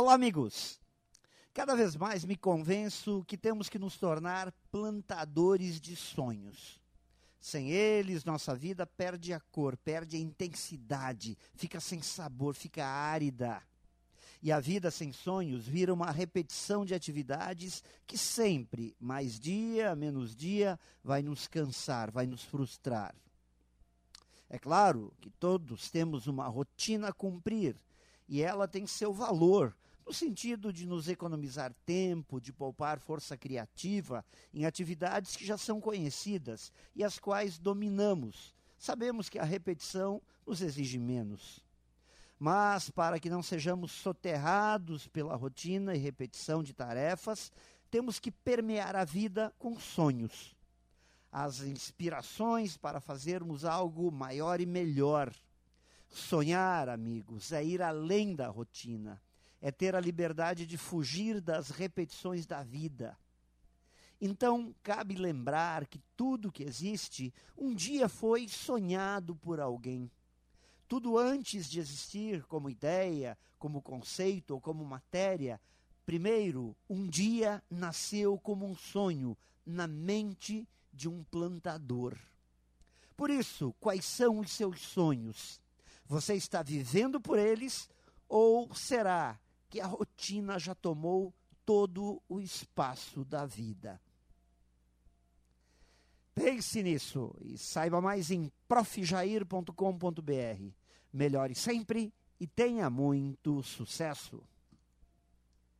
Olá, amigos! Cada vez mais me convenço que temos que nos tornar plantadores de sonhos. Sem eles, nossa vida perde a cor, perde a intensidade, fica sem sabor, fica árida. E a vida sem sonhos vira uma repetição de atividades que sempre, mais dia, menos dia, vai nos cansar, vai nos frustrar. É claro que todos temos uma rotina a cumprir e ela tem seu valor, no sentido de nos economizar tempo, de poupar força criativa em atividades que já são conhecidas e as quais dominamos. Sabemos que a repetição nos exige menos. Mas, para que não sejamos soterrados pela rotina e repetição de tarefas, temos que permear a vida com sonhos. As inspirações para fazermos algo maior e melhor. Sonhar, amigos, é ir além da rotina é ter a liberdade de fugir das repetições da vida. Então, cabe lembrar que tudo que existe um dia foi sonhado por alguém. Tudo antes de existir como ideia, como conceito ou como matéria, primeiro, um dia nasceu como um sonho na mente de um plantador. Por isso, quais são os seus sonhos? Você está vivendo por eles ou será que a rotina já tomou todo o espaço da vida. Pense nisso e saiba mais em profjair.com.br. Melhore sempre e tenha muito sucesso!